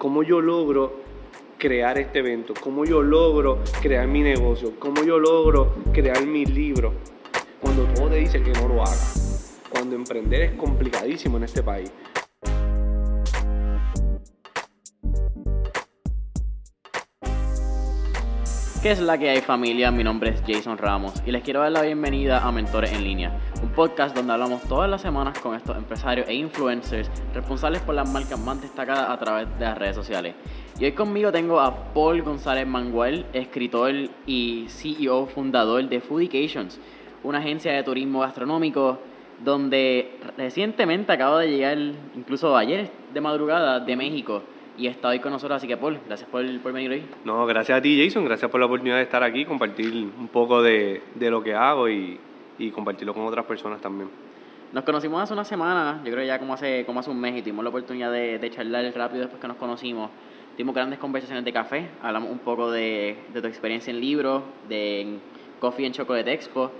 cómo yo logro crear este evento, cómo yo logro crear mi negocio, cómo yo logro crear mi libro, cuando todo te dice que no lo hagas, cuando emprender es complicadísimo en este país. ¿Qué es la que hay familia? Mi nombre es Jason Ramos y les quiero dar la bienvenida a Mentores en Línea, un podcast donde hablamos todas las semanas con estos empresarios e influencers responsables por las marcas más destacadas a través de las redes sociales. Y hoy conmigo tengo a Paul González Manguel, escritor y CEO fundador de Foodications, una agencia de turismo gastronómico donde recientemente acaba de llegar, incluso ayer de madrugada, de México y está hoy con nosotros. Así que, Paul, gracias por, por, venir hoy. No, gracias a ti, Jason. Gracias por la oportunidad de estar aquí, compartir un poco de, de lo que hago y, y, compartirlo con otras personas también. Nos conocimos hace una semana, yo creo ya como hace, como hace un mes, y tuvimos la oportunidad de, de charlar rápido después que nos conocimos. Tuvimos grandes conversaciones de café, hablamos un poco de, de tu experiencia en libros, de Coffee and Chocolate Expo.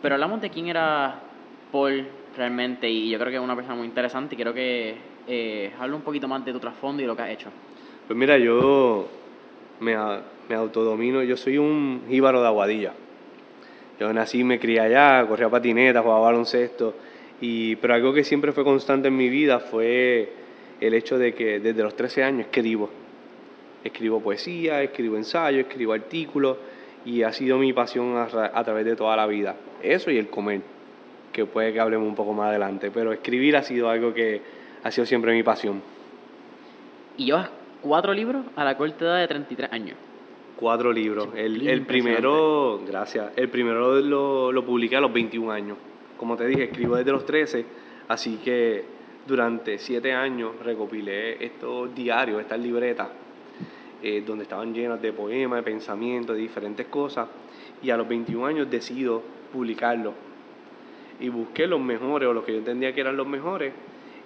Pero hablamos de quién era Paul realmente, y yo creo que es una persona muy interesante y creo que eh, habla un poquito más de tu trasfondo y lo que has hecho. Pues mira, yo me, me autodomino, yo soy un jíbaro de Aguadilla. Yo nací, me crié allá, corría patineta, jugaba baloncesto, y, pero algo que siempre fue constante en mi vida fue el hecho de que desde los 13 años escribo. Escribo poesía, escribo ensayos, escribo artículos, y ha sido mi pasión a, a través de toda la vida. Eso y el comer, que puede que hablemos un poco más adelante, pero escribir ha sido algo que ha sido siempre mi pasión. ¿Y llevas cuatro libros a la corta edad de 33 años? Cuatro libros. El, el, primero, gracias, el primero lo, lo publiqué a los 21 años. Como te dije, escribo desde los 13, así que durante siete años recopilé estos diarios, estas libretas, eh, donde estaban llenas de poemas, de pensamientos, de diferentes cosas, y a los 21 años decido publicarlo. Y busqué los mejores, o los que yo entendía que eran los mejores,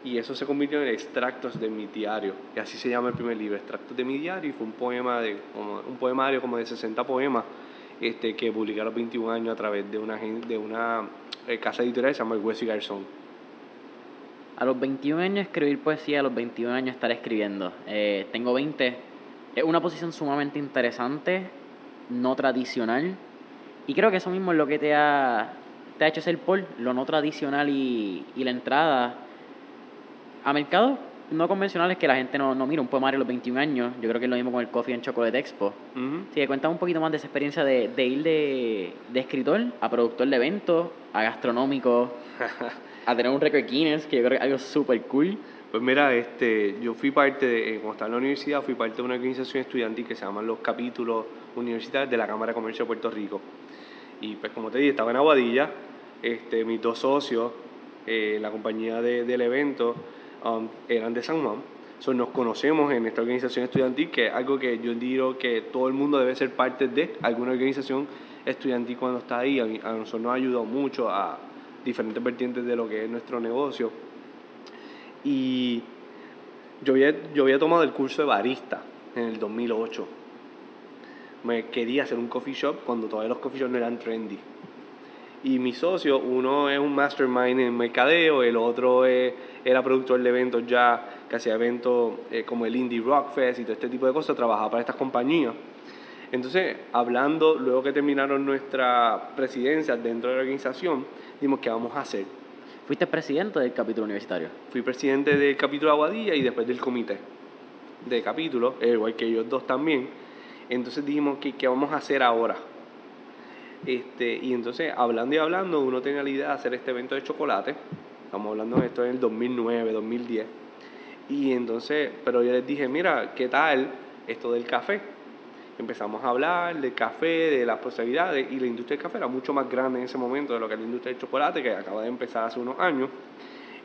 y eso se convirtió en extractos de mi diario. Y así se llama el primer libro, extractos de mi diario, y fue un poema de como, un poemario como de 60 poemas este, que publiqué a los 21 años a través de una, de una eh, casa editorial que se llama Hueso y Garzón. A los 21 años escribir poesía, a los 21 años estar escribiendo. Eh, tengo 20. Es una posición sumamente interesante, no tradicional. Y creo que eso mismo es lo que te ha, te ha hecho ser Paul, lo no tradicional y, y la entrada a mercados no convencionales que la gente no, no mira un poemario a los 21 años. Yo creo que es lo mismo con el Coffee and Chocolate Expo. Uh -huh. Sí, cuéntame un poquito más de esa experiencia de, de ir de, de, escritor a productor de eventos, a gastronómico, a tener un récord Guinness, que yo creo que es algo súper cool. Pues mira, este, yo fui parte, de, cuando estaba en la universidad, fui parte de una organización estudiantil que se llaman los capítulos universitarios de la Cámara de Comercio de Puerto Rico. Y pues como te dije, estaba en Aguadilla, este, mis dos socios, eh, la compañía de, del evento, Um, eran de San Juan. So, nos conocemos en esta organización estudiantil, que es algo que yo digo que todo el mundo debe ser parte de alguna organización estudiantil cuando está ahí. A, nosotros nos ha ayudado mucho a diferentes vertientes de lo que es nuestro negocio. Y yo había, yo había tomado el curso de barista en el 2008. Me quería hacer un coffee shop cuando todavía los coffee shops no eran trendy y mi socio, uno es un mastermind en mercadeo, el otro es, era productor de eventos ya, que hacía eventos eh, como el Indie Rock Fest y todo este tipo de cosas, trabajaba para estas compañías. Entonces, hablando, luego que terminaron nuestra presidencia dentro de la organización, dijimos, ¿qué vamos a hacer? ¿Fuiste presidente del capítulo universitario? Fui presidente del capítulo Aguadilla y después del comité de capítulo, igual que ellos dos también. Entonces dijimos, ¿qué, qué vamos a hacer ahora? Este, y entonces, hablando y hablando, uno tenía la idea de hacer este evento de chocolate. Estamos hablando de esto en el 2009, 2010. Y entonces, pero yo les dije, mira, ¿qué tal esto del café? Empezamos a hablar del café, de las posibilidades, y la industria del café era mucho más grande en ese momento de lo que la industria del chocolate, que acaba de empezar hace unos años.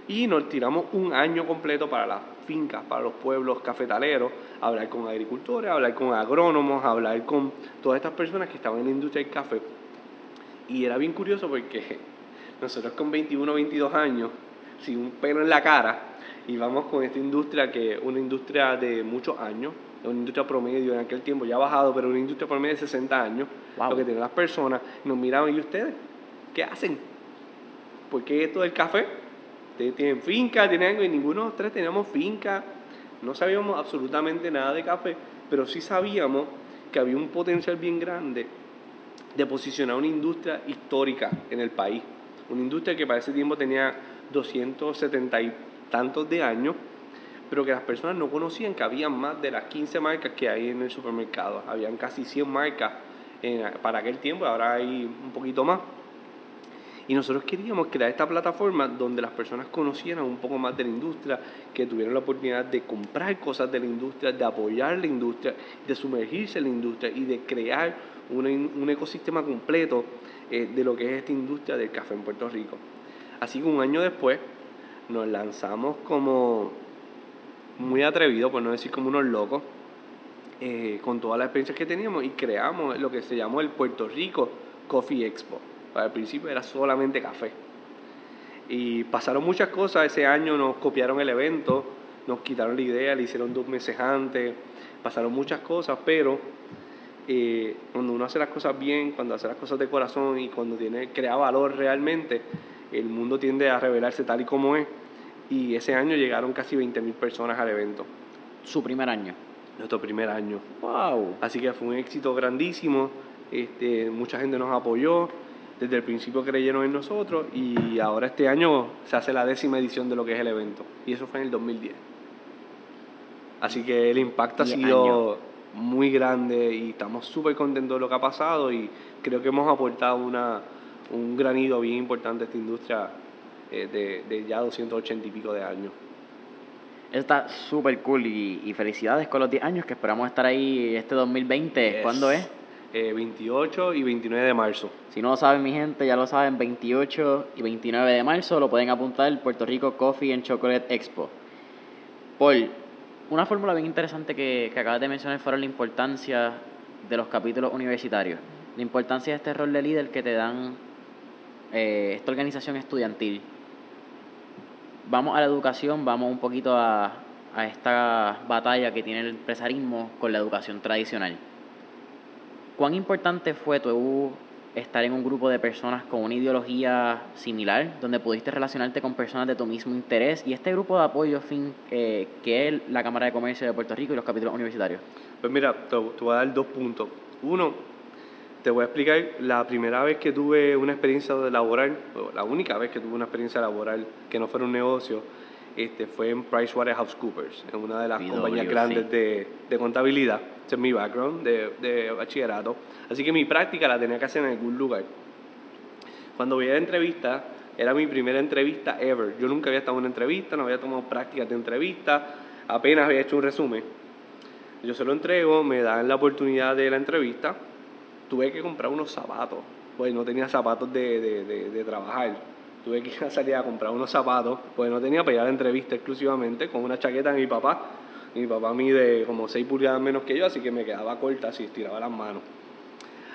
Y nos tiramos un año completo para las fincas, para los pueblos cafetaleros, hablar con agricultores, hablar con agrónomos, hablar con todas estas personas que estaban en la industria del café. Y era bien curioso porque nosotros con 21 22 años, sin un pelo en la cara, íbamos con esta industria que es una industria de muchos años, una industria promedio en aquel tiempo, ya ha bajado, pero una industria promedio de 60 años, wow. lo que tienen las personas, nos miraban, ¿y ustedes? ¿Qué hacen? ¿Por qué esto del café? Ustedes tienen finca, tienen algo, y ninguno de los tres teníamos finca, No sabíamos absolutamente nada de café, pero sí sabíamos que había un potencial bien grande de posicionar una industria histórica en el país. Una industria que para ese tiempo tenía 270 y tantos de años, pero que las personas no conocían que había más de las 15 marcas que hay en el supermercado. Habían casi 100 marcas para aquel tiempo, ahora hay un poquito más. Y nosotros queríamos crear esta plataforma donde las personas conocieran un poco más de la industria, que tuvieran la oportunidad de comprar cosas de la industria, de apoyar la industria, de sumergirse en la industria y de crear un, ecosistema completo eh, de lo que es esta industria del café en Puerto Rico. Así que un año después nos lanzamos como muy atrevidos, por no decir como unos locos, eh, con todas las experiencias que teníamos y creamos lo que se llamó el Puerto Rico Coffee Expo. Al principio era solamente café. Y pasaron muchas cosas. Ese año nos copiaron el evento, nos quitaron la idea, le hicieron dos meses antes. Pasaron muchas cosas, pero eh, cuando uno hace las cosas bien, cuando hace las cosas de corazón y cuando tiene, crea valor realmente, el mundo tiende a revelarse tal y como es. Y ese año llegaron casi 20.000 personas al evento. ¿Su primer año? Nuestro primer año. ¡Wow! Así que fue un éxito grandísimo. Este, mucha gente nos apoyó desde el principio creyeron en nosotros y ahora este año se hace la décima edición de lo que es el evento y eso fue en el 2010. Así que el impacto ha sido muy grande y estamos súper contentos de lo que ha pasado y creo que hemos aportado una, un granito bien importante a esta industria eh, de, de, ya 280 y pico de años. Está súper cool y, felicidades con los 10 años que esperamos estar ahí este 2020. ¿Cuándo es? 28 eh, y 29 de marzo. Si no lo saben, mi gente, ya lo saben, 28 y 29 de marzo lo pueden apuntar Puerto Rico Coffee and Chocolate Expo. Paul, una fórmula bien interesante que, que acabas de mencionar fueron la importancia de los capítulos universitarios, la importancia de este rol de líder que te dan eh, esta organización estudiantil. Vamos a la educación, vamos un poquito a, a esta batalla que tiene el empresarismo con la educación tradicional. ¿Cuán importante fue tu estar en un grupo de personas con una ideología similar, donde pudiste relacionarte con personas de tu mismo interés y este grupo de apoyo fin, eh, que es la Cámara de Comercio de Puerto Rico y los capítulos universitarios? Pues mira, te, voy a dar dos puntos. Uno, te voy a explicar la primera vez que tuve una experiencia laboral, la única vez que tuve una experiencia laboral que no fuera un negocio, este, fue en PricewaterhouseCoopers, en una de las compañías grandes de, de, contabilidad. Ese es mi background de, de, bachillerato. Así que mi práctica la tenía que hacer en algún lugar. Cuando voy a la entrevista, era mi primera entrevista ever. Yo nunca había estado en una entrevista, no había tomado prácticas de entrevista, apenas había hecho un resumen. Yo se lo entrego, me dan la oportunidad de la entrevista. Tuve que comprar unos zapatos, pues no tenía zapatos de, de trabajar tuve que salir a comprar unos zapatos, pues no tenía para ir a la entrevista exclusivamente con una chaqueta de mi papá. Mi papá mide como 6 pulgadas menos que yo, así que me quedaba corta si estiraba las manos.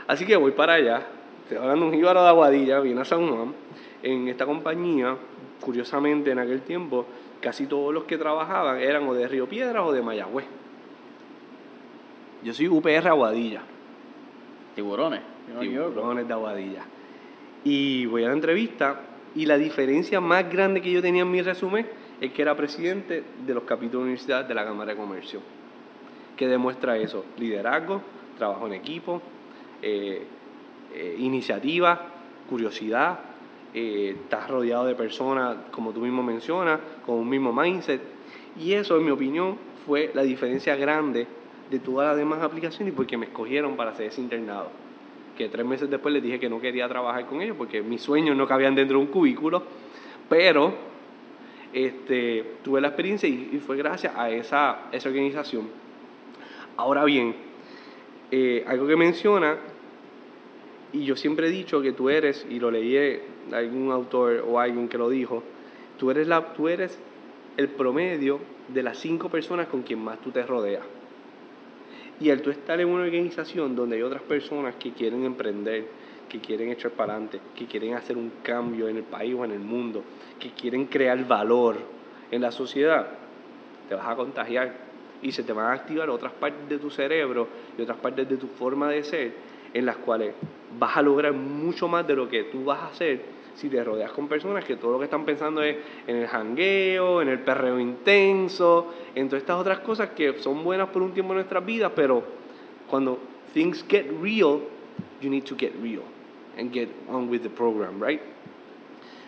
Así que voy para allá, estoy hablando de un jíbaro de Aguadilla, viene a San Juan. En esta compañía, curiosamente en aquel tiempo, casi todos los que trabajaban eran o de Río Piedras o de Mayagüez. Yo soy UPR Aguadilla. Tiburones. Tiburones de Aguadilla. Y voy a la entrevista y la diferencia más grande que yo tenía en mi resumen es que era presidente de los capítulos de universidad de la Cámara de Comercio. ¿Qué demuestra eso? Liderazgo, trabajo en equipo, eh, eh, iniciativa, curiosidad, eh, estás rodeado de personas, como tú mismo mencionas, con un mismo mindset. Y eso, en mi opinión, fue la diferencia grande de todas las demás aplicaciones y porque me escogieron para hacer ese internado que tres meses después les dije que no quería trabajar con ellos porque mis sueños no cabían dentro de un cubículo, pero este, tuve la experiencia y, fue gracias a esa, esa organización. Ahora bien, eh, algo que menciona, y yo siempre he dicho que tú eres, y lo leí algún autor o alguien que lo dijo, tú eres, la, tú eres el promedio de las cinco personas con quien más tú te rodeas. Y al tú estar en una organización donde hay otras personas que quieren emprender, que quieren echar para adelante, que quieren hacer un cambio en el país o en el mundo, que quieren crear valor en la sociedad, te vas a contagiar. Y se te van a activar otras partes de tu cerebro y otras partes de tu forma de ser en las cuales vas a lograr mucho más de lo que tú vas a hacer si te rodeas con personas que todo lo que están pensando es en el jangueo, en el perreo intenso, en todas estas otras cosas que son buenas por un tiempo en nuestras vidas, pero cuando things get real, you need to get real and get on with the program, right?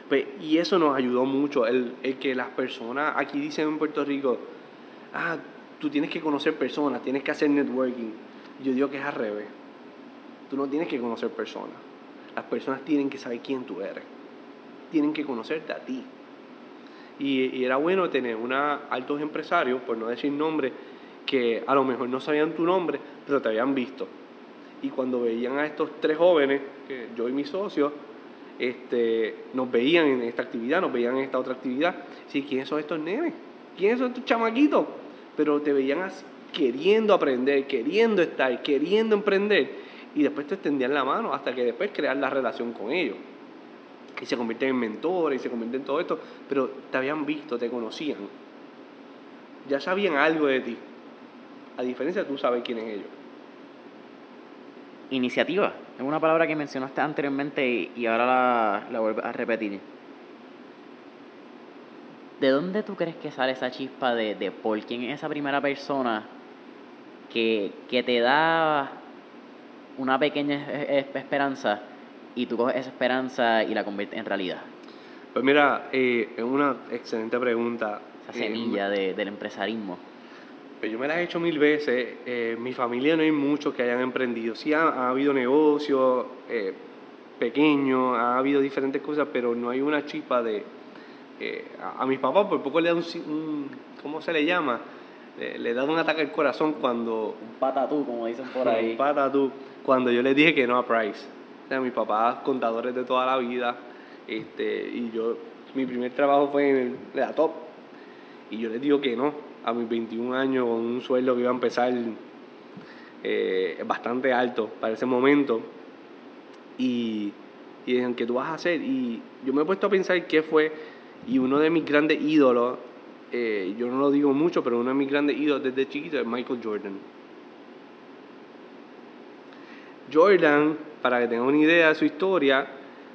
Pues, y eso nos ayudó mucho, el, el que las personas, aquí dicen en Puerto Rico, ah, tú tienes que conocer personas, tienes que hacer networking. Yo digo que es al revés. Tú no tienes que conocer personas. Las personas tienen que saber quién tú eres. Tienen que conocerte a ti. Y, era bueno tener una altos empresarios, por no decir nombre, que a lo mejor no sabían tu nombre, pero te habían visto. Y cuando veían a estos tres jóvenes, yo y mi socio, este, nos veían en esta actividad, nos veían en esta otra actividad. Sí, ¿quiénes son estos nenes? ¿Quiénes son estos chamaquitos? Pero te veían queriendo aprender, queriendo estar, queriendo emprender y después te extendían la mano hasta que después crear la relación con ellos. Y se convierten en mentores y se convierten en todo esto, pero te habían visto, te conocían. Ya sabían algo de ti. A diferencia, tú sabes quién es ellos. Iniciativa. Es una palabra que mencionaste anteriormente y, ahora la, la vuelvo a repetir. ¿De dónde tú crees que sale esa chispa de, de por quién es esa primera persona que, que te da una pequeña esperanza y tú coges esa esperanza y la conviertes en realidad? Pues mira, eh, es una excelente pregunta. Esa semilla de, del empresarismo. Pues yo me la he hecho mil veces. Eh, mi familia no hay muchos que hayan emprendido. Sí ha, habido negocios eh, pequeños, ha habido diferentes cosas, pero no hay una chispa de... a, mis papás por poco le da un, un ¿cómo se le llama? Le, da un ataque al corazón cuando... Un patatú, como dicen por ahí. Un patatú cuando yo les dije que no a Price. Sea, mis papás, contadores de toda la vida, este, y yo, mi primer trabajo fue en el, la top, y yo les digo que no, a mis 21 años, con un sueldo que iba a empezar eh, bastante alto para ese momento, y, y dijeron, ¿qué tú vas a hacer? Y yo me he puesto a pensar qué fue, y uno de mis grandes ídolos, eh, yo no lo digo mucho, pero uno de mis grandes ídolos desde chiquito es Michael Jordan. Jordan, para que tengan una idea de su historia,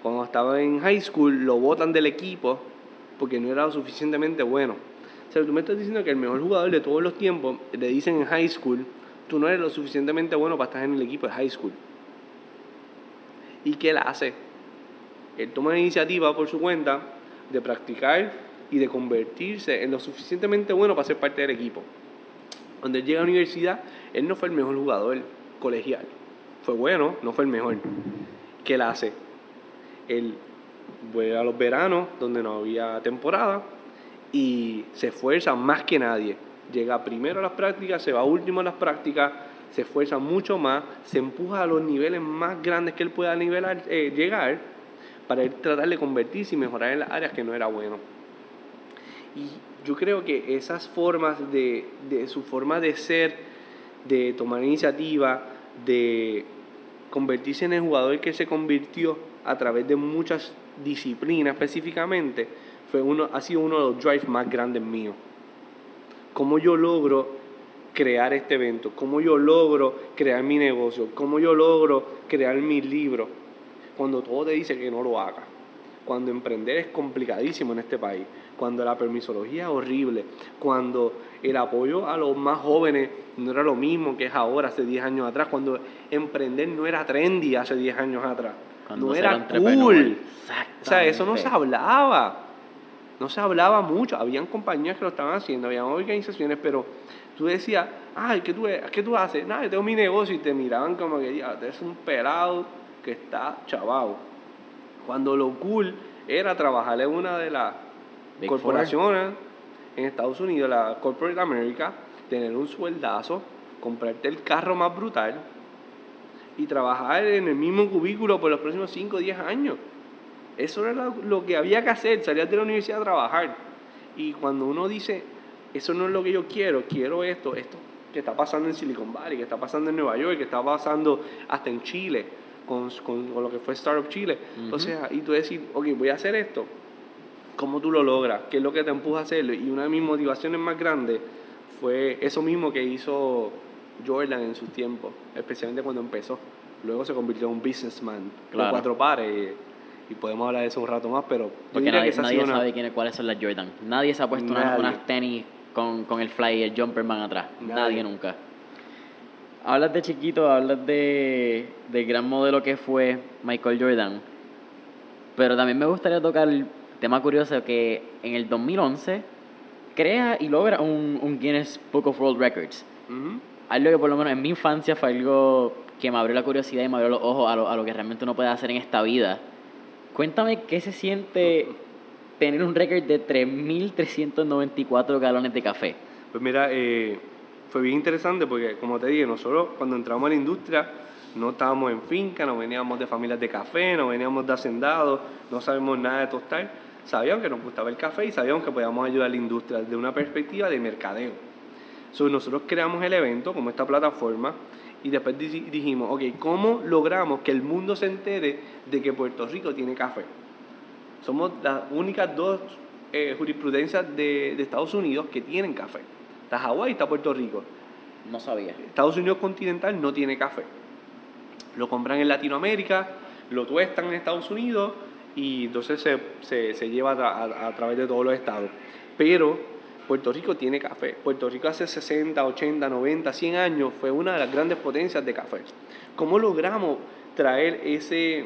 cuando estaba en high school lo botan del equipo porque no era lo suficientemente bueno. O sea, tú me estás diciendo que el mejor jugador de todos los tiempos, le dicen en high school, tú no eres lo suficientemente bueno para estar en el equipo de high school. ¿Y qué él hace? Él toma la iniciativa por su cuenta de practicar y de convertirse en lo suficientemente bueno para ser parte del equipo. Cuando él llega a la universidad, él no fue el mejor jugador colegial fue bueno, no fue el mejor. ¿Qué él hace? Él vuelve a los veranos, donde no había temporada, y se esfuerza más que nadie. Llega primero a las prácticas, se va último a las prácticas, se esfuerza mucho más, se empuja a los niveles más grandes que él pueda nivelar, eh, llegar para tratar de convertirse y mejorar en las áreas que no era bueno. Y yo creo que esas formas de, de su forma de ser, de tomar iniciativa, de convertirse en el jugador que se convirtió a través de muchas disciplinas específicamente, fue uno, ha sido uno de los drives más grandes míos. ¿Cómo yo logro crear este evento? ¿Cómo yo logro crear mi negocio? ¿Cómo yo logro crear mi libro? Cuando todo te dice que no lo haga. Cuando emprender es complicadísimo en este país. Cuando la permisología es horrible. Cuando el apoyo a los más jóvenes no era lo mismo que es ahora, hace 10 años atrás, cuando emprender no era trendy hace 10 años atrás. no era cool. O sea, eso no se hablaba. No se hablaba mucho. Habían compañías que lo estaban haciendo, habían organizaciones, pero tú decías, ay, ¿qué tú, ¿qué tú haces? Nada, yo tengo mi negocio y te miraban como que, ya, es un pelado que está chavado. Cuando lo cool era trabajar en una de las corporaciones en Estados Unidos, la Corporate America, tener un sueldazo, comprarte el carro más brutal y trabajar en el mismo cubículo por los próximos 5 o 10 años. Eso era lo, que había que hacer, salir de la universidad a trabajar. Y cuando uno dice, eso no es lo que yo quiero, quiero esto, esto que está pasando en Silicon Valley, que está pasando en Nueva York, que está pasando hasta en Chile, con, con, lo que fue Startup Chile. O sea, y tú decir, ok, voy a hacer esto, ¿Cómo tú lo logras? ¿Qué es lo que te empuja a hacerlo? Y una de mis motivaciones más grandes fue eso mismo que hizo Jordan en sus tiempos, especialmente cuando empezó. Luego se convirtió en un businessman, con cuatro pares, y, y podemos hablar de eso un rato más, pero Porque nadie, que una- sabe quiénes, cuáles son las Jordan. Nadie se ha puesto unas, tenis con, con el fly y el jumperman atrás. Nadie. Nadie, nunca. Hablas de chiquito, hablas de, del gran modelo que fue Michael Jordan. Pero también me gustaría tocar tema curioso que en el 2011 crea y logra un, un Guinness Book of World Records. Ujú. Algo que por lo menos en mi infancia fue algo que me abrió la curiosidad y me abrió los ojos a lo, a lo que realmente uno puede hacer en esta vida. Cuéntame qué se siente tener un récord de 3.394 galones de café. Pues mira, eh, fue bien interesante porque, como te dije, nosotros cuando entramos a la industria no estábamos en finca, no veníamos de familias de café, no veníamos de hacendados, no sabemos nada de tostar. Sabíamos que nos gustaba el café y sabíamos que podíamos ayudar a la industria desde una perspectiva de mercadeo. So, nosotros creamos el evento como esta plataforma y después di- dijimos, ok, ¿cómo logramos que el mundo se entere de que Puerto Rico tiene café? Somos las únicas dos eh, jurisprudencias de, de Estados Unidos que tienen café. Está Hawái y está Puerto Rico. No sabía. Estados Unidos continental no tiene café. Lo compran en Latinoamérica, lo tuestan en Estados Unidos y entonces se, se- se lleva a, a- a través de todos los estados. Pero Puerto Rico tiene café. Puerto Rico hace 60, 80, 90, 100 años fue una de las grandes potencias de café. ¿Cómo logramos traer ese,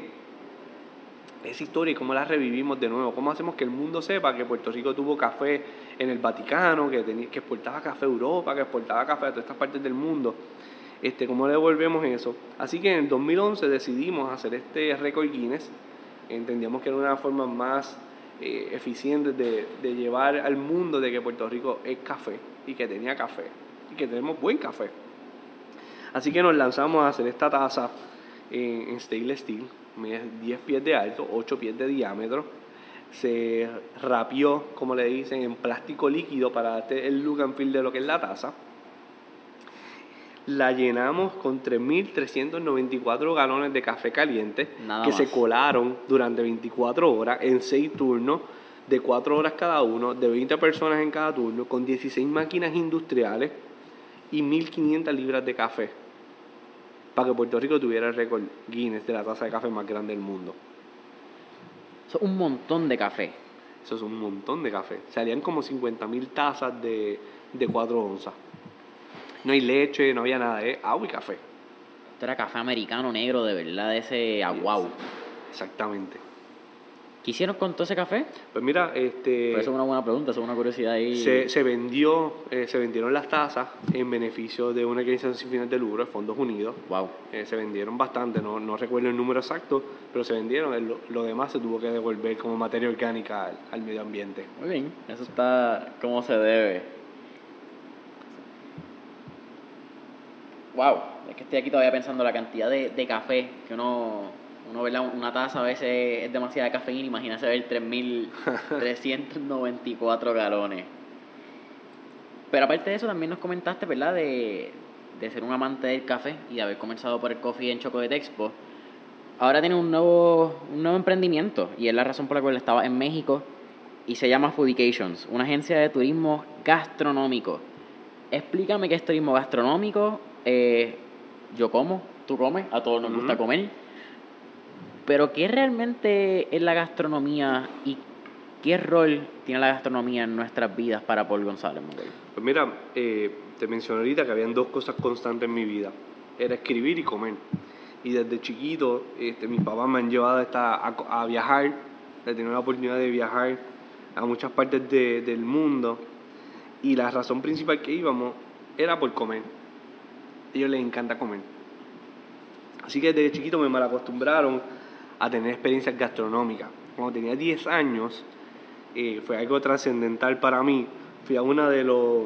esa historia y cómo la revivimos de nuevo? ¿Cómo hacemos que el mundo sepa que Puerto Rico tuvo café en el Vaticano, que, tenía, que exportaba café a Europa, que exportaba café a todas estas partes del mundo? Este, ¿Cómo le devolvemos eso? Así que en el 2011 decidimos hacer este récord Guinness. Entendíamos que era una forma más eh, eficiente de, de llevar al mundo de que Puerto Rico es café y que tenía café y que tenemos buen café. Así que nos lanzamos a hacer esta taza en, en stainless steel, mide 10 pies de alto, 8 pies de diámetro. Se rapió, como le dicen, en plástico líquido para darte el look and feel de lo que es la taza. La llenamos con 3.394 galones de café caliente Nada que se más. colaron durante 24 horas en 6 turnos de 4 horas cada uno, de 20 personas en cada turno, con 16 máquinas industriales y 1.500 libras de café para que Puerto Rico tuviera el récord Guinness de la taza de café más grande del mundo. Eso es un montón de café. Eso es un montón de café. Salían como 50.000 tazas de, de 4 onzas. No hay leche, no había nada, es agua y café. Esto era café americano negro de verdad, de ese aguau. Exactamente. ¿Qué hicieron con todo ese café? Pues mira, este... Pues eso es una buena pregunta, eso es una curiosidad ahí. Se, se vendió, eh, se vendieron las tazas en beneficio de una organización sin fines de lucro, Fondos Unidos. Wow. Eh, se vendieron bastante, no, no recuerdo el número exacto, pero se vendieron. El- Lo, lo demás se tuvo que devolver como materia orgánica al, al medio ambiente. Muy bien, eso está como se debe. Wow, es que estoy aquí todavía pensando la cantidad de, de café que uno, uno ve una taza a veces es demasiada cafeína, imagínate ver 3.394 galones. Pero aparte de eso también nos comentaste, ¿verdad? De, de ser un amante del café y de haber comenzado por el coffee en Choco de Expo. Ahora tiene un nuevo, un nuevo emprendimiento y es la razón por la cual estaba en México y se llama Foodications, una agencia de turismo gastronómico. Explícame qué es turismo gastronómico. Eh, yo como, tú comes, a todos nos gusta comer. Pero ¿qué realmente es la gastronomía y qué rol tiene la gastronomía en nuestras vidas para Paul González? Miguel? Pues mira, eh, te mencioné ahorita que habían dos cosas constantes en mi vida. Era escribir y comer. Y desde chiquito, este, mis papás me han llevado a, a viajar, he tenido la oportunidad de viajar a muchas partes de- del mundo. Y la razón principal que íbamos era por comer. A ellos les encanta comer. Así que desde chiquito me malacostumbraron a tener experiencias gastronómicas. Cuando tenía 10 años, eh, fue algo trascendental para mí. Fui a uno de los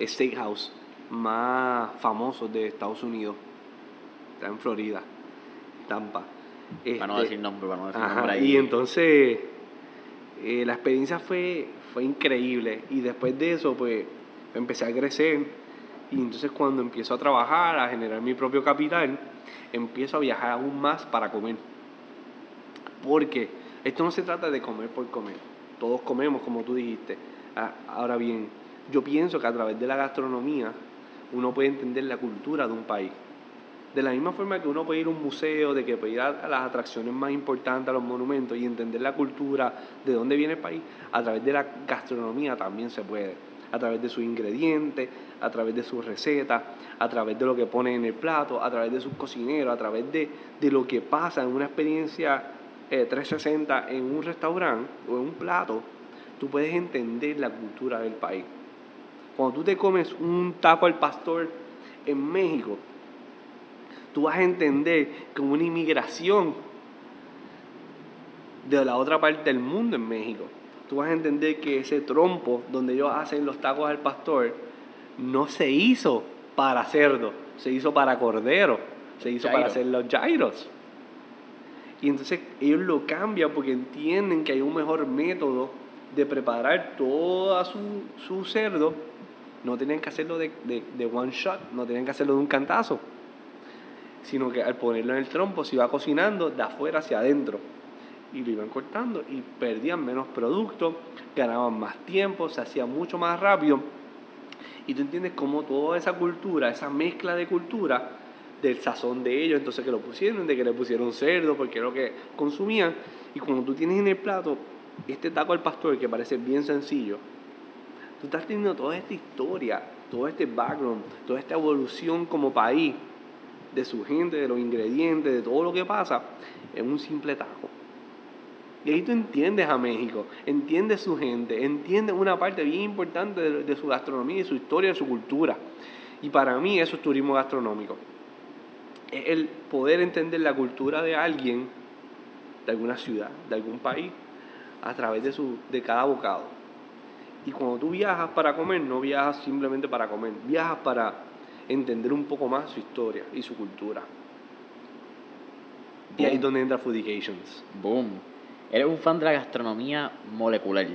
steakhouse más famosos de Estados Unidos. Está en Florida, Tampa. Para no Este, decir nombre, para no decir Ajá, nombre ahí. y entonces eh, la experiencia fue, fue increíble y después de eso pues empecé a crecer y entonces cuando empiezo a trabajar, a generar mi propio capital, empiezo a viajar aún más para comer. Porque esto no se trata de comer por comer, todos comemos como tú dijiste. Ah, Ahora bien, yo pienso que a través de la gastronomía uno puede entender la cultura de un país. De la misma forma que uno puede ir a un museo, de que puede ir a, las atracciones más importantes, a los monumentos y entender la cultura, de dónde viene el país, a través de la gastronomía también se puede. A través de sus ingredientes, a través de sus recetas, a través de lo que ponen en el plato, a través de sus cocineros, a través de, de lo que pasa en una experiencia 360 eh, en un restaurante o en un plato, tú puedes entender la cultura del país. Cuando tú te comes un taco al pastor en México, tú vas a entender que una inmigración de la otra parte del mundo en México. Tú vas a entender que ese trompo donde ellos hacen los tacos al pastor no se hizo para cerdo, se hizo para cordero, se hizo para hacer los gyros. Y entonces ellos lo cambian porque entienden que hay un mejor método de preparar todo su, su cerdo. No tienen que hacerlo de, de, one shot, no tienen que hacerlo de un cantazo, sino que al ponerlo en el trompo se iba cocinando de afuera hacia adentro. Y lo iban cortando y perdían menos producto, ganaban más tiempo, se hacía mucho más rápido. Y tú entiendes cómo toda esa cultura, esa mezcla de cultura, del sazón de ellos, entonces que lo pusieron, de que le pusieron cerdo, porque era lo que consumían. Y cuando tú tienes en el plato este taco al pastor, que parece bien sencillo, tú estás teniendo toda esta historia, todo este background, toda esta evolución como país de su gente, de los ingredientes, de todo lo que pasa, en un simple taco. Y ahí tú entiendes a México, entiendes su gente, entiendes una parte bien importante de, de su gastronomía, de su historia, de su cultura. Y para mí eso es turismo gastronómico es el poder entender la cultura de alguien, de alguna ciudad, de algún país, a través de, su, de cada bocado. Y cuando tú viajas para comer, no viajas simplemente para comer, viajas para entender un poco más su historia y su cultura. Y ahí es donde entra Foodications. Boom. Eres un fan de la gastronomía molecular.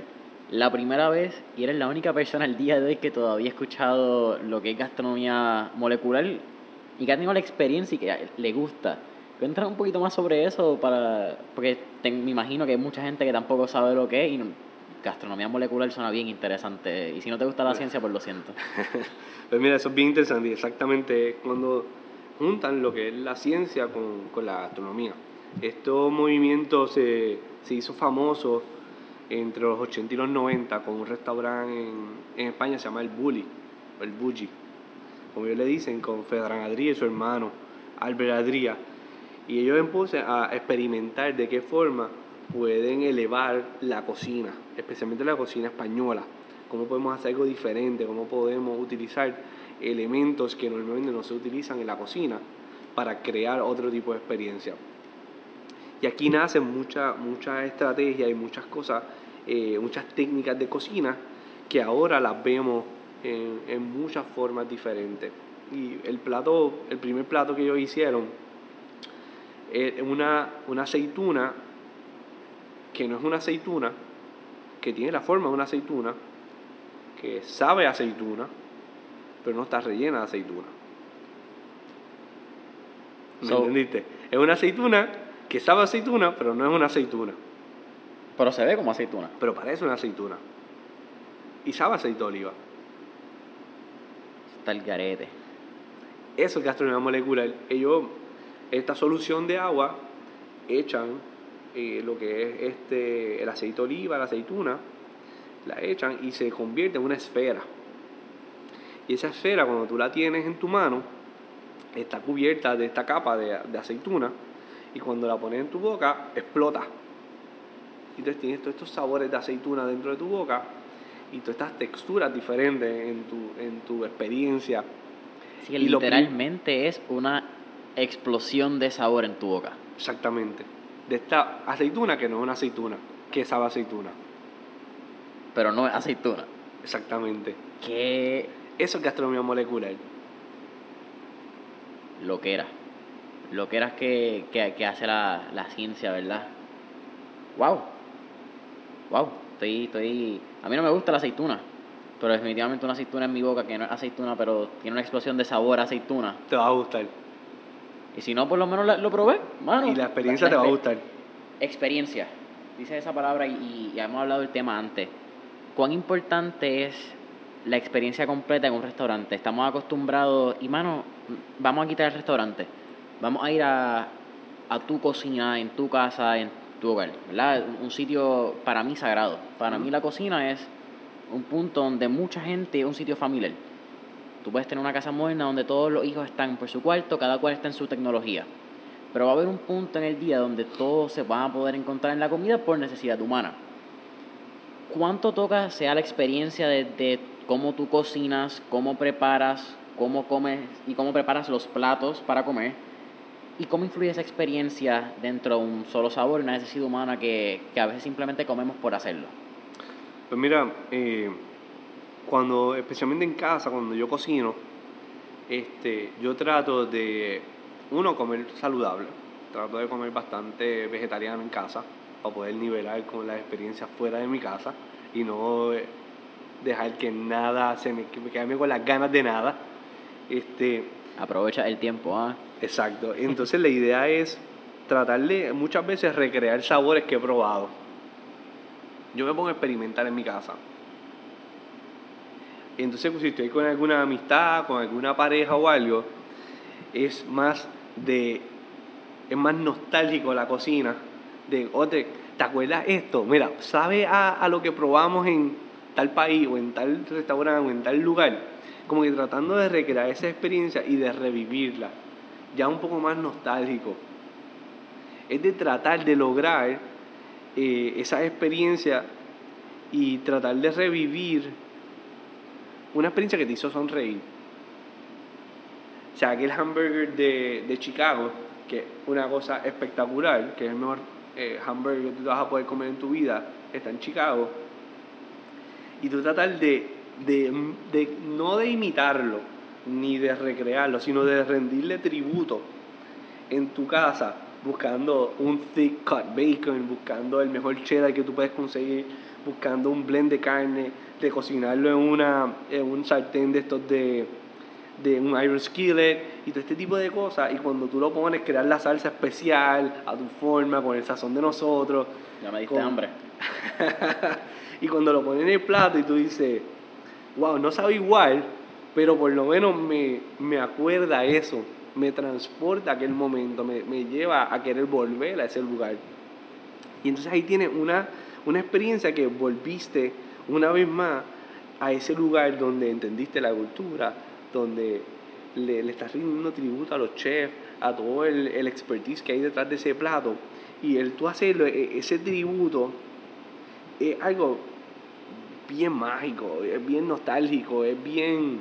La primera vez, y eres la única persona al día de hoy que todavía ha escuchado lo que es gastronomía molecular y que ha tenido la experiencia y que le gusta. Cuéntanos un poquito más sobre eso, para porque me imagino que hay mucha gente que tampoco sabe lo que es y gastronomía molecular suena bien interesante. Y si no te gusta la ciencia, pues lo siento. pues mira, eso es bien interesante exactamente cuando juntan lo que es la ciencia con, con la gastronomía. Estos movimientos se, se hizo famoso entre los 80 y los 90 con un restaurante en, en España se llama El Bully, el Bulli como ellos le dicen, con Fedran Adria y su hermano, Albert Adria. Y ellos empiezan a experimentar de qué forma pueden elevar la cocina, especialmente la cocina española. Cómo podemos hacer algo diferente, cómo podemos utilizar elementos que normalmente no se utilizan en la cocina para crear otro tipo de experiencia. Y aquí nacen muchas mucha estrategias y muchas cosas, eh, muchas técnicas de cocina que ahora las vemos en, muchas formas diferentes. Y el plato, el primer plato que ellos hicieron, es una, una aceituna que no es una aceituna, que tiene la forma de una aceituna, que sabe aceituna, pero no está rellena de aceituna. ¿Me entendiste? Es una aceituna que sabe aceituna, pero no es una aceituna. Pero se ve como aceituna. Pero parece una aceituna. Y sabe aceite de oliva está el garete. Eso es gastronomía molecular. Ellos, esta solución de agua, echan eh, lo que es este, el aceite de oliva, la aceituna, la echan y se convierte en una esfera. Y esa esfera, cuando tú la tienes en tu mano, está cubierta de esta capa de, aceituna y cuando la pones en tu boca, explota. Y entonces tienes todos estos sabores de aceituna dentro de tu boca y todas estas texturas diferentes en tu, en tu experiencia. Sí, literalmente es una explosión de sabor en tu boca. Exactamente. De esta aceituna que no es una aceituna, que sabe aceituna. Pero no es aceituna. Exactamente. ¿Qué? Eso es gastronomía molecular. Lo que era. Lo que era que, que, que hace la, la ciencia, ¿verdad? ¡Wow! ¡Wow! Estoy, estoy a mí no me gusta la aceituna, pero definitivamente una aceituna en mi boca que no es aceituna, pero tiene una explosión de sabor a aceituna. Te va a gustar. Y si no, por lo menos lo probé, mano. Y la experiencia te va a gustar. Experiencia. Dice esa palabra y, ya hemos hablado del tema antes. ¿Cuán importante es la experiencia completa en un restaurante? Estamos acostumbrados, y mano, vamos a quitar el restaurante. Vamos a ir a, a tu cocina, en tu casa, en tu hogar, ¿verdad? Un sitio para mí sagrado. Para mí la cocina es un punto donde mucha gente, un sitio familiar. Tú puedes tener una casa moderna donde todos los hijos están por su cuarto, cada cual está en su tecnología. Pero va a haber un punto en el día donde todos se van a poder encontrar en la comida por necesidad humana. ¿Cuánto toca sea la experiencia de, de cómo tú cocinas, cómo preparas, cómo comes y cómo preparas los platos para comer? ¿Y cómo influye esa experiencia dentro de un solo sabor y una necesidad humana que, que a veces simplemente comemos por hacerlo? Pues mira, eh, cuando, especialmente en casa, cuando yo cocino, este, yo trato de, uno, comer saludable. Trato de comer bastante vegetariano en casa para poder nivelar con las experiencias fuera de mi casa y no eh, dejar que nada se me, que me quede con las ganas de nada. Este, Aprovecha el tiempo, ¿ah? Exacto. Entonces la idea es tratar de muchas veces recrear sabores que he probado. Yo me pongo a experimentar en mi casa. Entonces, si estoy con alguna amistad, con alguna pareja o algo, es más de. Es más nostálgico la cocina. De, oye, ¿te acuerdas esto? Mira, ¿sabe a, a lo que probamos en tal país o en tal restaurante o en tal lugar? Como que tratando de recrear esa experiencia y de revivirla. Ya un poco más nostálgico. Es de tratar de lograr eh, esa experiencia y tratar de revivir una experiencia que te hizo sonreír. O sea, aquel hamburger de, de Chicago, que es una cosa espectacular, que es el mejor eh, hamburger que tú vas a poder comer en tu vida, está en Chicago. Y tú tratar de, de, de no de imitarlo, ni de recrearlo, sino de rendirle tributo en tu casa, buscando un thick cut bacon, buscando el mejor cheddar que tú puedes conseguir, buscando un blend de carne, de cocinarlo en, una, en un sartén de estos de, de un iron skillet y todo este tipo de cosas. Y cuando tú lo pones, crear la salsa especial a tu forma, con el sazón de nosotros. Ya me diste con- hambre. y cuando lo pones en el plato y tú dices, wow, no sabe igual, pero por lo menos me, me acuerda eso, me transporta a aquel momento, me, me lleva a querer volver a ese lugar. Y entonces ahí tienes una, una experiencia que volviste una vez más a ese lugar donde entendiste la cultura, donde le, le estás rindiendo tributo a los chefs, a todo el, el expertise que hay detrás de ese plato. Y el tú hacerlo, e- ese tributo, es algo bien mágico, es bien nostálgico, es bien...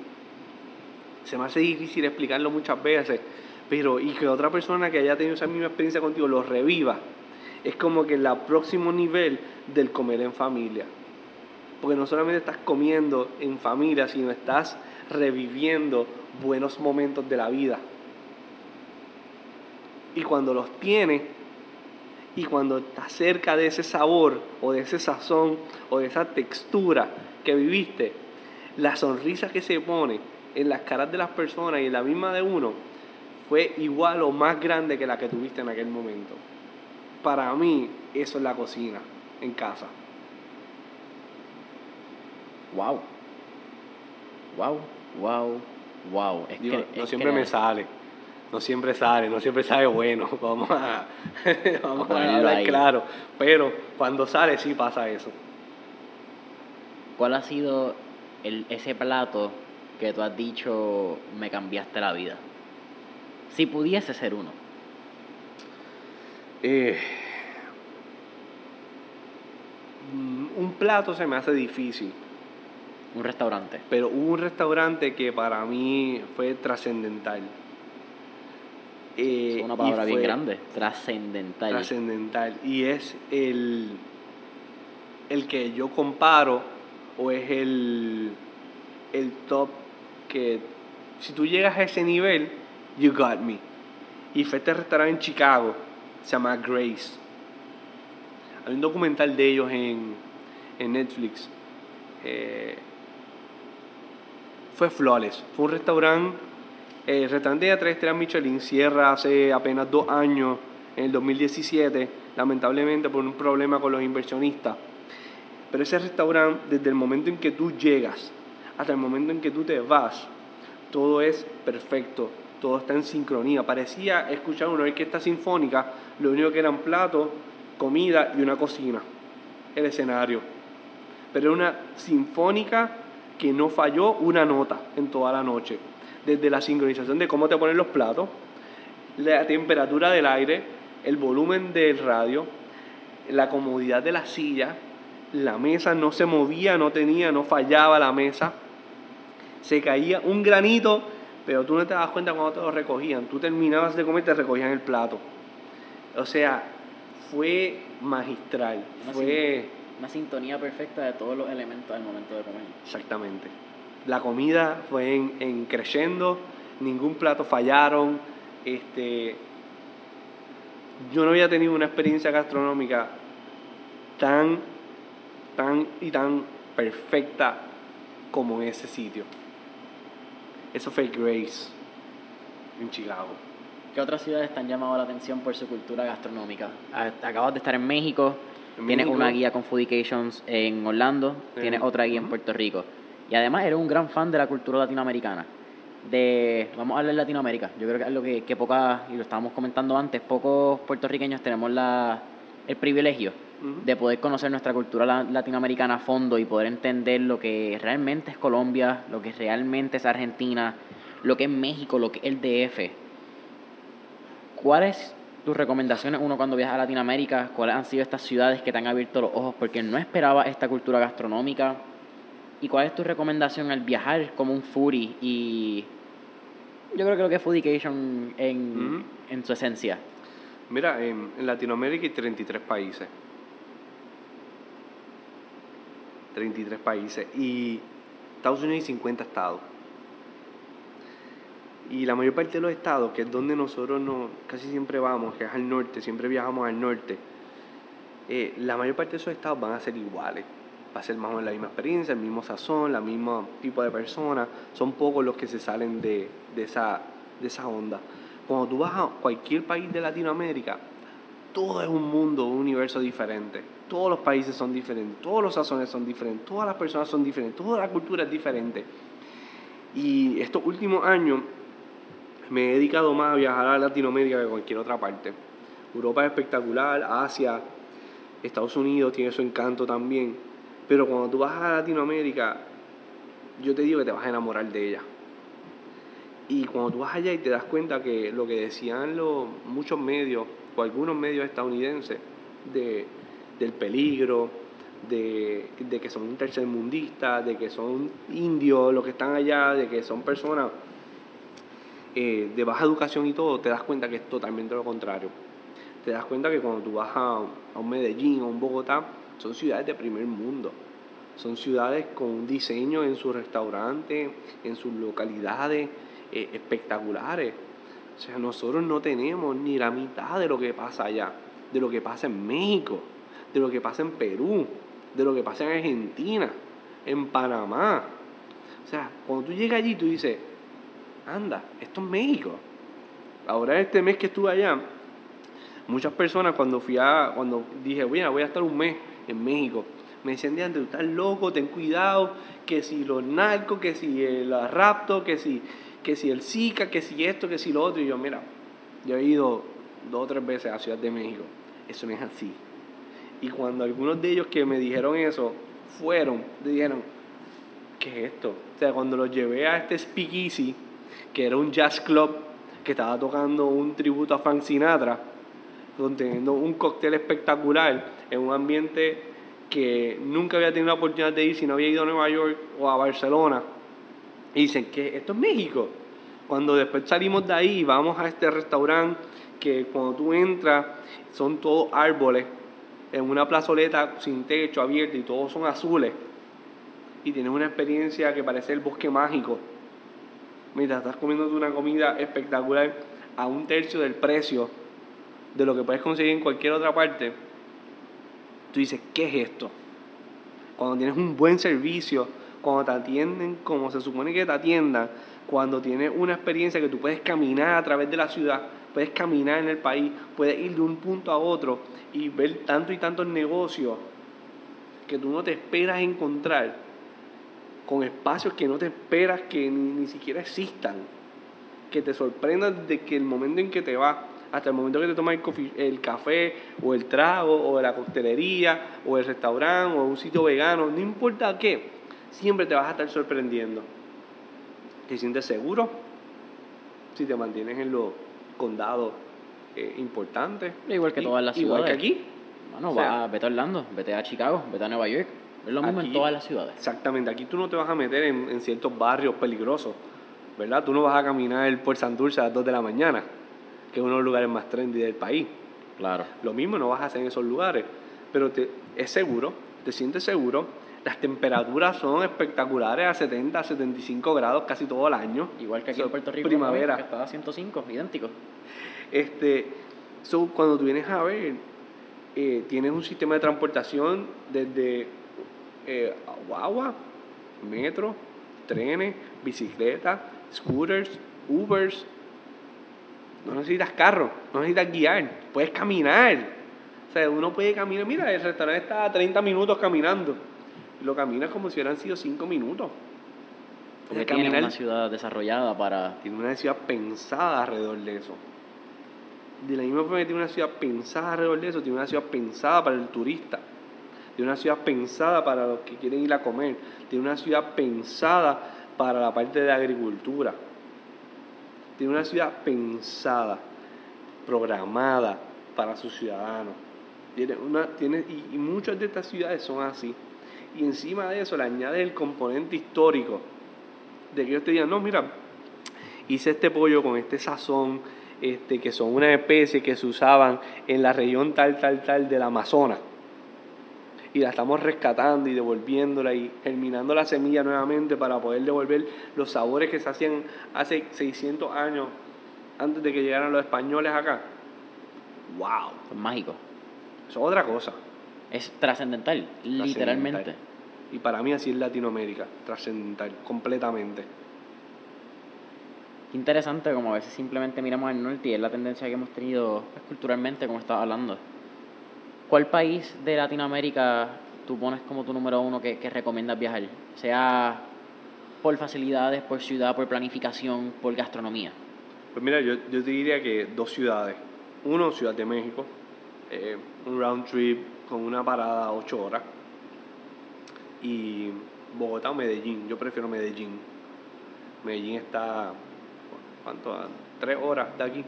Se me hace difícil explicarlo muchas veces, pero y que otra persona que haya tenido esa misma experiencia contigo lo reviva, es como que el próximo nivel del comer en familia. Porque no solamente estás comiendo en familia, sino estás reviviendo buenos momentos de la vida. Y cuando los tienes, y cuando estás cerca de ese sabor, o de ese sazón, o de esa textura que viviste, la sonrisa que se pone en las caras de las personas y en la misma de uno, fue igual o más grande que la que tuviste en aquel momento. Para mí, eso es la cocina en casa. Wow. Wow, wow, wow. Es Digo, que, no es siempre que- me sale. No siempre sale, no siempre sabe bueno. Vamos a, vamos a hablar ahí. claro. Pero cuando sale, sí pasa eso. ¿Cuál ha sido el, ese plato que tú has dicho me cambiaste la vida? Si pudiese ser uno. Eh, un plato se me hace difícil. Un restaurante. Pero hubo un restaurante que para mí fue trascendental. Eh, Es una palabra bien grande. Trascendental. Trascendental. Y es el, el que yo comparo o es el, el top que si tú llegas a ese nivel, you got me. Y fue este restaurante en Chicago, se llama Grace. Hay un documental de ellos en, en Netflix. Eh, fue flawless. Fue un restaurante, eh, el restaurante de tres estrellas Michelin cierra hace apenas dos años, en el 2017, lamentablemente por un problema con los inversionistas. Pero ese restaurante, desde el momento en que tú llegas hasta el momento en que tú te vas, todo es perfecto. todo está en sincronía. Parecía escuchar una orquesta sinfónica, lo único que eran platos, comida y una cocina, el escenario. Pero era una sinfónica que no falló una nota en toda la noche. Desde la sincronización de cómo te ponen los platos, la temperatura del aire, el volumen del radio, la comodidad de la silla, la mesa no se movía, no tenía, no fallaba la mesa, se caía un granito, pero tú no te das cuenta cuando te lo recogían, tú terminabas de comer, te recogían el plato. O sea, fue magistral, fue... Una sintonía perfecta de todos los elementos al momento de comer. Exactamente. La comida fue en, en creciendo, ningún plato fallaron, este, yo no había tenido una experiencia gastronómica tan, tan y tan perfecta como en ese sitio. Eso fue Grace, en Chicago. ¿Qué otras ciudades te han llamado la atención por su cultura gastronómica? Acabas de estar en México, tienes una guía con Foodications en Orlando, tienes otra guía en Puerto Rico. Y además eres un gran fan de la cultura latinoamericana. De, vamos a hablar de Latinoamérica. Yo creo que es lo que, que pocas, y lo estábamos comentando antes, pocos puertorriqueños tenemos la, el privilegio de poder conocer nuestra cultura latinoamericana a fondo y poder entender lo que realmente es Colombia, lo que realmente es Argentina, lo que es México, lo que es el DF. ¿Cuáles tus recomendaciones, uno, cuando viajas a Latinoamérica? ¿Cuáles han sido estas ciudades que te han abierto los ojos porque no esperaba esta cultura gastronómica? ¿Y cuál es tu recomendación al viajar como un foodie? Y yo creo que lo que es foodication en, en su esencia. Mira, en, en Latinoamérica hay 33 países. 33 países y Estados Unidos hay 50 estados. Y la mayor parte de los estados, que es donde nosotros no, casi siempre vamos, que es al norte, siempre viajamos al norte, eh, la mayor parte de esos estados van a ser iguales. Va a ser más o menos la misma experiencia, el mismo sazón, el mismo tipo de personas. Son pocos los que se salen de, de, esa, de esa onda. Cuando tú vas a cualquier país de Latinoamérica, todo es un mundo, un universo diferente. Todos los países son diferentes, todos los sazones son diferentes, todas las personas son diferentes, toda la cultura es diferente. Y estos últimos años me he dedicado más a viajar a Latinoamérica que a cualquier otra parte. Europa es espectacular, Asia, Estados Unidos tiene su encanto también. Pero cuando tú vas a Latinoamérica, yo te digo que te vas a enamorar de ella. Y cuando tú vas allá y te das cuenta que lo que decían los, muchos medios, o algunos medios estadounidenses, de del peligro, de, que son tercermundistas, de que son indios los que están allá, de que son personas eh, de baja educación y todo, te das cuenta que es totalmente lo contrario. Te das cuenta que cuando tú vas a, un Medellín o un Bogotá, son ciudades de primer mundo. Son ciudades con un diseño en sus restaurantes, en sus localidades eh, espectaculares. O sea, nosotros no tenemos ni la mitad de lo que pasa allá, de lo que pasa en México de lo que pasa en Perú, de lo que pasa en Argentina, en Panamá. O sea, cuando tú llegas allí, tú dices, anda, esto es México. Ahora este mes que estuve allá, muchas personas cuando fui a, cuando dije, bueno, voy a estar un mes en México, me decían, de tú estás loco, ten cuidado, que si los narcos, que si el rapto, que si, que si el Zika, que si esto, que si lo otro. Y yo, mira, yo he ido dos o tres veces a Ciudad de México. Eso no es así. Y cuando algunos de ellos que me dijeron eso fueron, dijeron, ¿qué es esto? O sea, cuando los llevé a este Speakeasy, que era un jazz club que estaba tocando un tributo a Frank Sinatra, teniendo un cóctel espectacular en un ambiente que nunca había tenido la oportunidad de ir si no había ido a Nueva York o a Barcelona. Y dicen que esto es México. Cuando después salimos de ahí y vamos a este restaurante que cuando tú entras son todos árboles en una plazoleta sin techo abierto y todos son azules y tienes una experiencia que parece el bosque mágico. Mientras estás comiendo una comida espectacular a un tercio del precio de lo que puedes conseguir en cualquier otra parte, tú dices, ¿qué es esto? Cuando tienes un buen servicio, cuando te atienden como se supone que te atiendan, cuando tienes una experiencia que tú puedes caminar a través de la ciudad, puedes caminar en el país, puedes ir de un punto a otro y ver tanto y tantos negocios que tú no te esperas encontrar, con espacios que no te esperas que ni, siquiera existan. que te sorprenda desde que el momento en que te vas hasta el momento que te tomas el, el café o el trago o la coctelería o el restaurante o un sitio vegano, no importa qué, siempre te vas a estar sorprendiendo. ¿Te sientes seguro? Si te mantienes en los condados eh, importantes. Igual que todas las ciudades. Igual que aquí. Bueno, va, vete a Orlando, vete a Chicago, vete a Nueva York. Es lo mismo en todas las ciudades. Exactamente. Aquí tú no te vas a meter en, en ciertos barrios peligrosos, ¿verdad? Tú no vas a caminar por Santurce a las 2 de la mañana que es uno de los lugares más trendy del país. Claro. Lo mismo no vas a hacer en esos lugares, pero te, es seguro, te sientes seguro. Las temperaturas son espectaculares a 70, a 75 grados casi todo el año. Igual que aquí en Puerto Rico. Primavera. Que está a 105, idéntico. Este, so, cuando tú vienes a ver, eh, tienes un sistema de transportación desde eh, guagua, metro, trenes, bicicletas, scooters, Ubers, no necesitas carro, no necesitas guiar, puedes caminar. O sea, uno puede caminar. Mira, el restaurante está a 30 minutos caminando. Lo caminas como si hubieran sido 5 minutos. Porque tiene una ciudad desarrollada para... Tiene una ciudad pensada alrededor de eso. De la misma forma que tiene una ciudad pensada alrededor de eso, tiene una ciudad pensada para el turista. Tiene una ciudad pensada para los que quieren ir a comer. Tiene una ciudad pensada para la parte de agricultura tiene una ciudad pensada, programada para sus ciudadanos. Tiene una, tiene, y, muchas de estas ciudades son así. Y encima de eso le añade el componente histórico de que ellos te digan, no, mira, hice este pollo con este sazón, este, que son una especie que se usaban en la región tal, tal, tal del Amazonas y la estamos rescatando y devolviéndola y germinando la semilla nuevamente para poder devolver los sabores que se hacían hace 600 años antes de que llegaran los españoles acá. ¡Wow! Es mágico. Eso es otra cosa. Es trascendental, literalmente. Y para mí así es Latinoamérica, trascendental, completamente. Interesante como a veces simplemente miramos al norte y es la tendencia que hemos tenido pues, culturalmente, como estaba hablando. ¿Cuál país de Latinoamérica tú pones como tu número uno que, recomiendas viajar? Sea por facilidades, por ciudad, por planificación, por gastronomía. Pues mira, yo, yo te diría que dos ciudades. Uno, Ciudad de México, eh, un round trip con una parada a ocho horas. Y Bogotá o Medellín, yo prefiero Medellín. Medellín está, ¿cuánto? A tres horas de aquí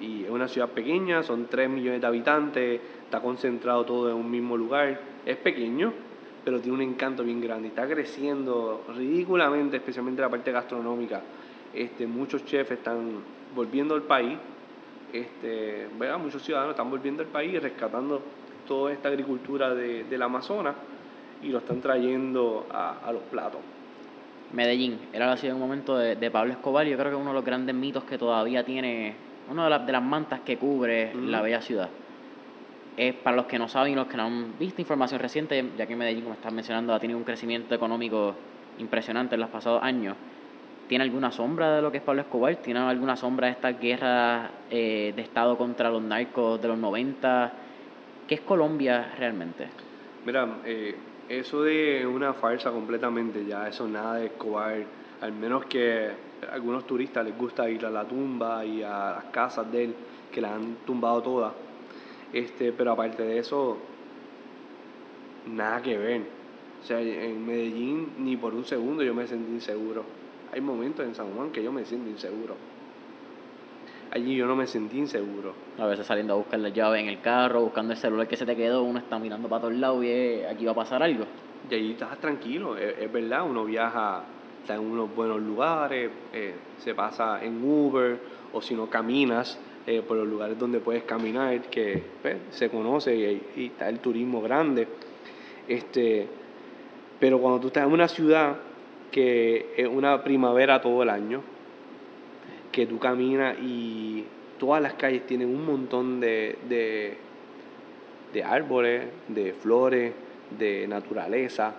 y es una ciudad pequeña, son 3 millones de habitantes, está concentrado todo en un mismo lugar. Es pequeño, pero tiene un encanto bien grande. Está creciendo ridículamente, especialmente la parte gastronómica. Este, muchos chefs están volviendo al país, este, muchos ciudadanos están volviendo al país, rescatando toda esta agricultura de, del Amazonas y lo están trayendo a, los platos. Medellín, era la ciudad en un momento de, de Pablo Escobar, yo creo que uno de los grandes mitos que todavía tiene una de, las, de las mantas que cubre la bella ciudad. Es para los que no saben y los que no han visto información reciente, ya que Medellín, como estás mencionando, ha tenido un crecimiento económico impresionante en los pasados años. ¿Tiene alguna sombra de lo que es Pablo Escobar? ¿Tiene alguna sombra de esta guerra eh, de Estado contra los narcos de los 90? ¿Qué es Colombia realmente? Mira, eh, eso de una farsa completamente, ya eso nada de Escobar, al menos que a algunos turistas les gusta ir a la tumba y a las casas de él, que la han tumbado todas. Este, pero aparte de eso, nada que ver. O sea, en Medellín ni por un segundo yo me sentí inseguro. Hay momentos en San Juan que yo me siento inseguro. Allí yo no me sentí inseguro. A veces saliendo a buscar la llave en el carro, buscando el celular que se te quedó, uno está mirando para todos lados y aquí va a pasar algo. Y allí estás tranquilo, es verdad, uno viaja está en unos buenos lugares, eh, se pasa en Uber o si no caminas eh, por los lugares donde puedes caminar, que pues, se conoce y, está el turismo grande. Este, pero cuando tú estás en una ciudad que es una primavera todo el año, que tú caminas y todas las calles tienen un montón de, de, de árboles, de flores, de naturaleza,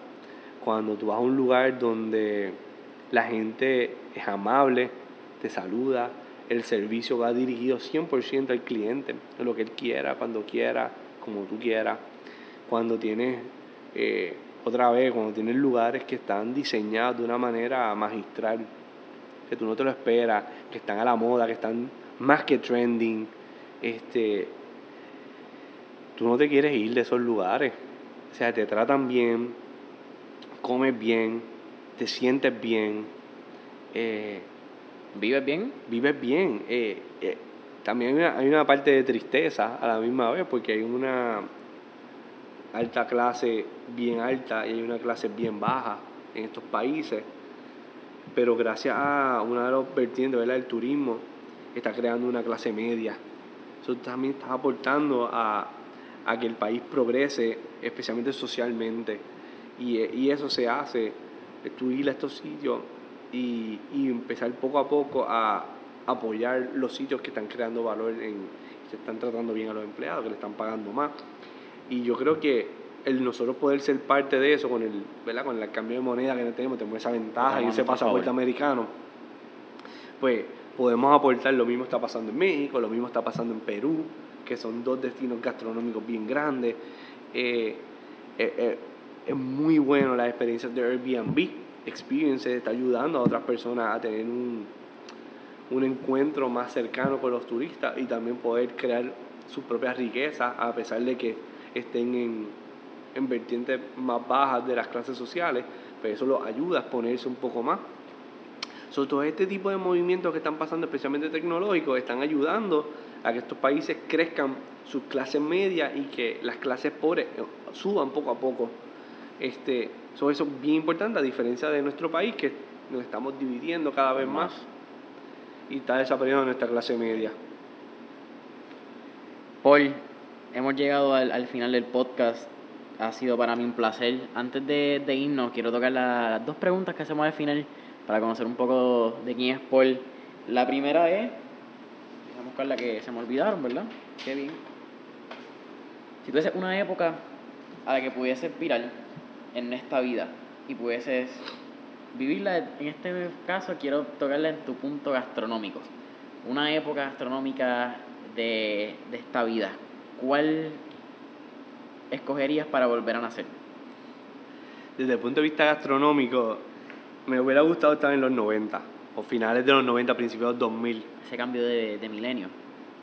cuando tú vas a un lugar donde la gente es amable, te saluda, el servicio va dirigido 100% al cliente, lo que él quiera, cuando quiera, como tú quieras. Cuando tienes, eh, otra vez, cuando tienes lugares que están diseñados de una manera magistral, que tú no te lo esperas, que están a la moda, que están más que trending. Este, tú no te quieres ir de esos lugares. O sea, te tratan bien, comes bien, te sientes bien. Eh, ¿Vives bien? Vives bien. Eh, eh, también hay una, hay una parte de tristeza a la misma vez, porque hay una alta clase bien alta y hay una clase bien baja en estos países. Pero gracias a una de los vertientes del turismo, está creando una clase media. Eso también está aportando a, a que el país progrese, especialmente socialmente. Y, y eso se hace, tú ir a estos sitios y, y, empezar poco a poco a apoyar los sitios que están creando valor, en, que están tratando bien a los empleados, que le están pagando más. Y yo creo que el nosotros poder ser parte de eso con el, ¿verdad? con el cambio de moneda que tenemos, tenemos esa ventaja y ese pasaporte americano, pues podemos aportar, lo mismo está pasando en México, lo mismo está pasando en Perú, que son dos destinos gastronómicos bien grandes. Eh, eh, eh, es muy bueno la experiencia de Airbnb. Experience está ayudando a otras personas a tener un, un encuentro más cercano con los turistas y también poder crear sus propias riquezas a pesar de que estén en, en vertientes más bajas de las clases sociales, pero eso los ayuda a exponerse un poco más sobre todo este tipo de movimientos que están pasando, especialmente tecnológicos, están ayudando a que estos países crezcan sus clases medias y que las clases pobres eh, suban poco a poco. Este, eso es bien importante, a diferencia de nuestro país, que nos estamos dividiendo cada vez más y está desapareciendo nuestra clase media. Paul, hemos llegado al, final del podcast. Ha sido para mí un placer. Antes de, de irnos, quiero tocar las dos preguntas que hacemos al final para conocer un poco de quién es Paul. La primera es, a buscar la que se me olvidaron, ¿verdad? Qué bien. Si tuvieses una época a la que pudieses virar en esta vida y pudieses vivirla, en este caso quiero tocarla en tu punto gastronómico. Una época gastronómica de, de esta vida, ¿cuál escogerías para volver a nacer? Desde el punto de vista gastronómico, me hubiera gustado estar en los 90, o finales de los 90, principios de los 2000. Ese cambio de, de milenio.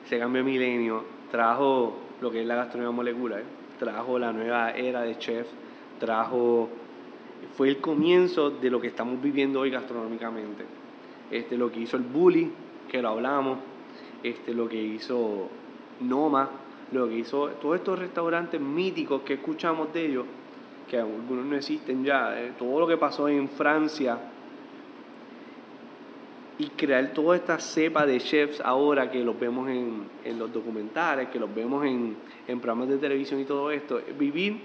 Ese cambio de milenio trajo lo que es la gastronomía molecular, trajo la nueva era de chef, trajo... Fue el comienzo de lo que estamos viviendo hoy gastronómicamente. Este, lo que hizo el Bully, que lo hablamos, este, lo que hizo Noma, lo que hizo todos estos restaurantes míticos que escuchamos de ellos, que algunos no existen ya, eh, todo lo que pasó en Francia y crear toda esta cepa de chefs ahora que los vemos en, en los documentales, que los vemos en, en, programas de televisión y todo esto, vivir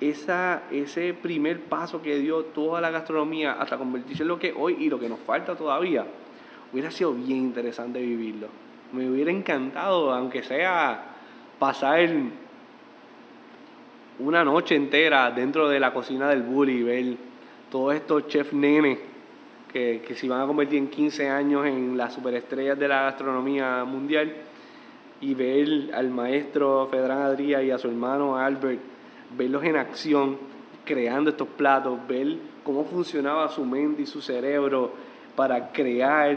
esa, ese primer paso que dio toda la gastronomía hasta convertirse en lo que hoy y lo que nos falta todavía, hubiera sido bien interesante vivirlo. Me hubiera encantado, aunque sea pasar una noche entera dentro de la cocina del Bully, ver todos estos chef nenes que, que se iban a convertir en 15 años en las superestrellas de la gastronomía mundial y ver al maestro Fedrán Adría y a su hermano Albert, verlos en acción creando estos platos, ver cómo funcionaba su mente y su cerebro para crear eh,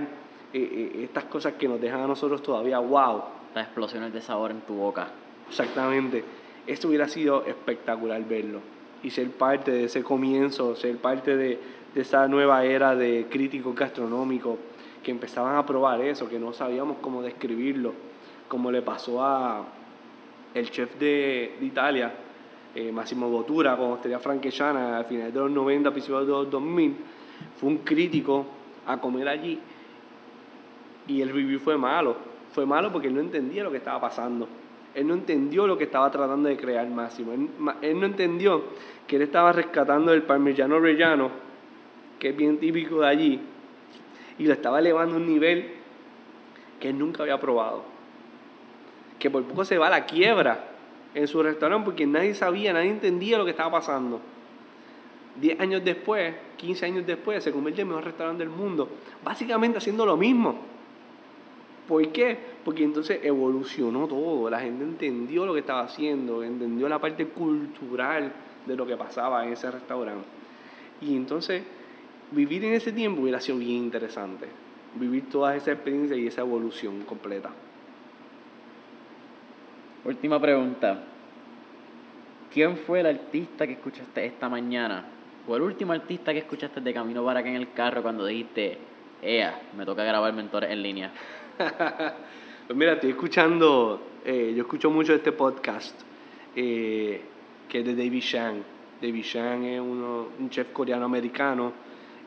eh, estas cosas que nos dejan a nosotros todavía wow. Explosiones de sabor en tu boca. Exactamente esto hubiera sido espectacular verlo y ser parte de ese comienzo, ser parte de, de esa nueva era de críticos gastronómicos que empezaban a probar eso, que no sabíamos cómo describirlo, como le pasó a el chef de, Italia, eh, Massimo Bottura, con Osteria Franquechana, al final de los 90, principios de los 2000, fue un crítico a comer allí y el review fue malo. Fue malo porque él no entendía lo que estaba pasando. Él no entendió lo que estaba tratando de crear Máximo. Él, no entendió que él estaba rescatando el parmigiano rellano, que es bien típico de allí, y lo estaba elevando a un nivel que él nunca había probado. Que por poco se va a la quiebra en su restaurante porque nadie sabía, nadie entendía lo que estaba pasando. Diez años después, 15 años después, se convierte en el mejor restaurante del mundo, básicamente haciendo lo mismo. ¿Por qué? Porque entonces evolucionó todo, la gente entendió lo que estaba haciendo, entendió la parte cultural de lo que pasaba en ese restaurante. Y entonces vivir en ese tiempo hubiera sido bien interesante. vivir todas esas experiencias y esa evolución completa. Última pregunta. ¿Quién fue el artista que escuchaste esta mañana? ¿O el último artista que escuchaste de camino para acá en el carro cuando dijiste, ea, me toca grabar mentores en línea? pues mira, estoy escuchando, eh, yo escucho mucho este podcast, eh, que es de David Shang. David Shang es uno, un chef coreano-americano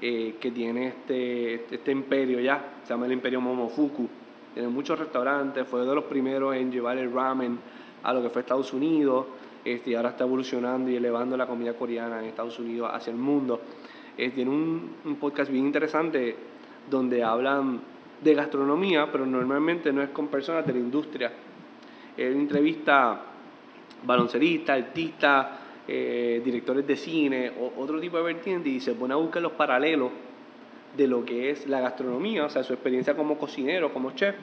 eh, que tiene este, este imperio ya, se llama el imperio Momofuku. Tiene muchos restaurantes, fue de los primeros en llevar el ramen a lo que fue Estados Unidos, este, y ahora está evolucionando y elevando la comida coreana en Estados Unidos hacia el mundo. Eh, tiene un, un, podcast bien interesante donde hablan de gastronomía, pero normalmente no es con personas de la industria. Él entrevista balonceristas, artistas, eh, directores de cine, o, otro tipo de vertiente, y se pone a buscar los paralelos de lo que es la gastronomía, o sea, su experiencia como cocinero, como chef,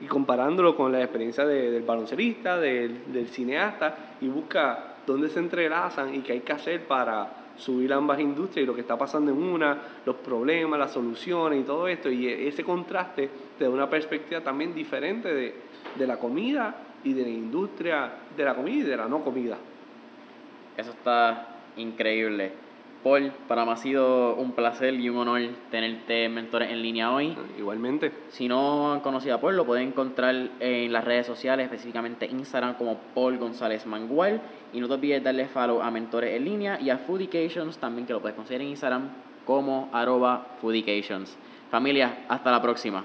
y comparándolo con la experiencia del baloncerista, del, cineasta, y busca dónde se entrelazan y qué hay que hacer para subir ambas industrias y lo que está pasando en una, los problemas, las soluciones y todo esto, y ese contraste de una perspectiva también diferente de, de la comida y de la industria de la comida y de la no comida. Eso está increíble. Paul, para mí ha sido un placer y un honor tenerte mentores en línea hoy. Igualmente. Si no han conocido a Paul, lo pueden encontrar en las redes sociales, específicamente Instagram como Paul González Mangual. Y no te olvides darle follow a Mentores en línea y a Foodications también, que lo puedes conseguir en Instagram como arroba Foodications. Familia, hasta la próxima.